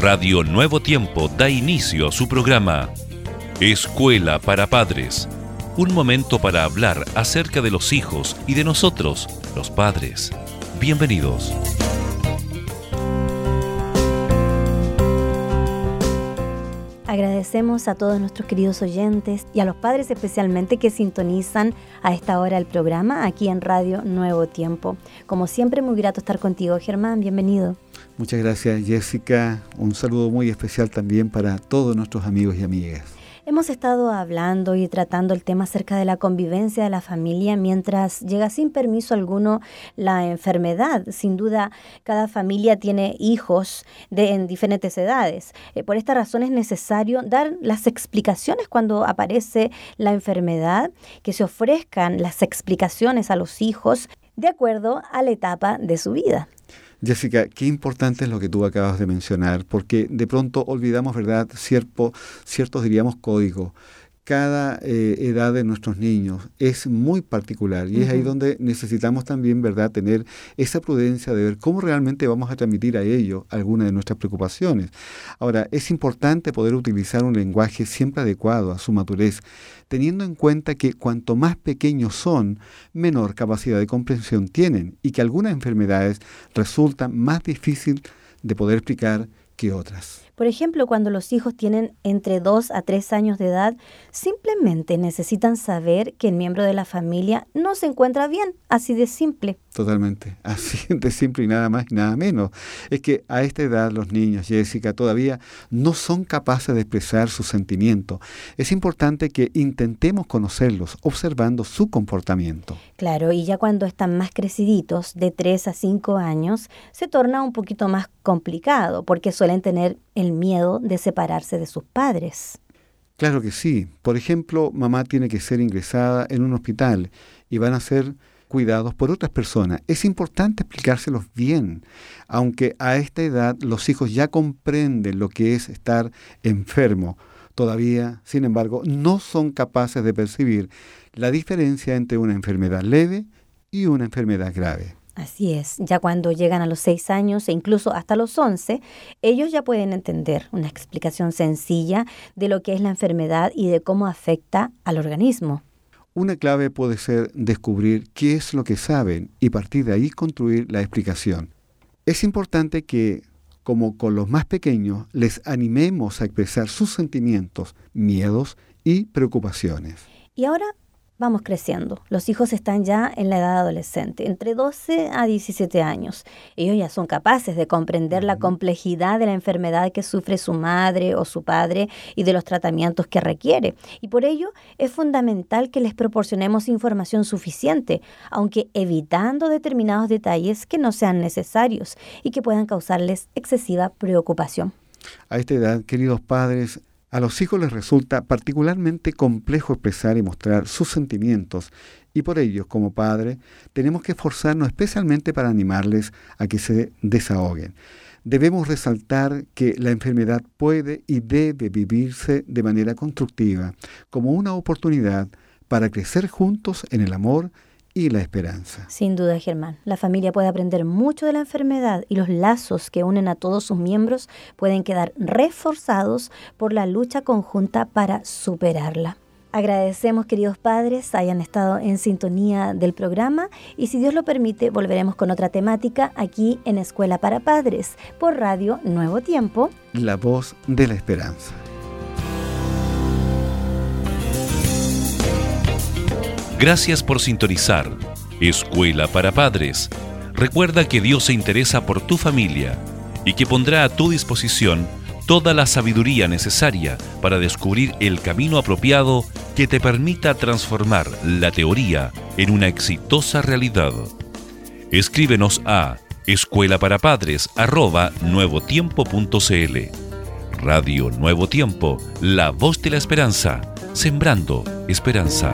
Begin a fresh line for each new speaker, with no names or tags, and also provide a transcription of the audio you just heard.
Radio Nuevo Tiempo da inicio a su programa Escuela para Padres. Un momento para hablar acerca de los hijos y de nosotros, los padres. Bienvenidos.
Agradecemos a todos nuestros queridos oyentes y a los padres especialmente que sintonizan a esta hora el programa aquí en Radio Nuevo Tiempo. Como siempre, muy grato estar contigo, Germán. Bienvenido.
Muchas gracias, Jessica. Un saludo muy especial también para todos nuestros amigos y amigas.
Hemos estado hablando y tratando el tema acerca de la convivencia de la familia mientras llega sin permiso alguno la enfermedad. Sin duda, cada familia tiene hijos de, en diferentes edades. Eh, por esta razón es necesario dar las explicaciones cuando aparece la enfermedad, que se ofrezcan las explicaciones a los hijos de acuerdo a la etapa de su vida.
Jessica, qué importante es lo que tú acabas de mencionar, porque de pronto olvidamos, ¿verdad?, Cierto, ciertos, diríamos, códigos cada eh, edad de nuestros niños es muy particular y es ahí donde necesitamos también, ¿verdad?, tener esa prudencia de ver cómo realmente vamos a transmitir a ellos algunas de nuestras preocupaciones. Ahora, es importante poder utilizar un lenguaje siempre adecuado a su madurez, teniendo en cuenta que cuanto más pequeños son, menor capacidad de comprensión tienen y que algunas enfermedades resultan más difícil de poder explicar
Por ejemplo, cuando los hijos tienen entre 2 a 3 años de edad, simplemente necesitan saber que el miembro de la familia no se encuentra bien, así de simple.
Totalmente, así de simple y nada más y nada menos. Es que a esta edad los niños, Jessica, todavía no son capaces de expresar sus sentimientos. Es importante que intentemos conocerlos observando su comportamiento.
Claro, y ya cuando están más creciditos, de 3 a 5 años, se torna un poquito más complicado porque suelen tener el miedo de separarse de sus padres.
Claro que sí. Por ejemplo, mamá tiene que ser ingresada en un hospital y van a ser cuidados por otras personas. Es importante explicárselos bien, aunque a esta edad los hijos ya comprenden lo que es estar enfermo. Todavía, sin embargo, no son capaces de percibir la diferencia entre una enfermedad leve y una enfermedad grave.
Así es, ya cuando llegan a los seis años e incluso hasta los once, ellos ya pueden entender una explicación sencilla de lo que es la enfermedad y de cómo afecta al organismo.
Una clave puede ser descubrir qué es lo que saben y partir de ahí construir la explicación. Es importante que, como con los más pequeños, les animemos a expresar sus sentimientos, miedos y preocupaciones.
Y ahora vamos creciendo. Los hijos están ya en la edad adolescente, entre 12 a 17 años. Ellos ya son capaces de comprender la complejidad de la enfermedad que sufre su madre o su padre y de los tratamientos que requiere. Y por ello es fundamental que les proporcionemos información suficiente, aunque evitando determinados detalles que no sean necesarios y que puedan causarles excesiva preocupación.
A esta edad, queridos padres, a los hijos les resulta particularmente complejo expresar y mostrar sus sentimientos y por ello, como padre, tenemos que esforzarnos especialmente para animarles a que se desahoguen. Debemos resaltar que la enfermedad puede y debe vivirse de manera constructiva, como una oportunidad para crecer juntos en el amor y la esperanza.
Sin duda, Germán. La familia puede aprender mucho de la enfermedad y los lazos que unen a todos sus miembros pueden quedar reforzados por la lucha conjunta para superarla. Agradecemos, queridos padres, hayan estado en sintonía del programa y si Dios lo permite, volveremos con otra temática aquí en Escuela para Padres por Radio Nuevo Tiempo.
La voz de la esperanza.
Gracias por sintonizar Escuela para Padres. Recuerda que Dios se interesa por tu familia y que pondrá a tu disposición toda la sabiduría necesaria para descubrir el camino apropiado que te permita transformar la teoría en una exitosa realidad. Escríbenos a escuela para padres nuevotiempo.cl. Radio Nuevo Tiempo, la voz de la esperanza, sembrando esperanza.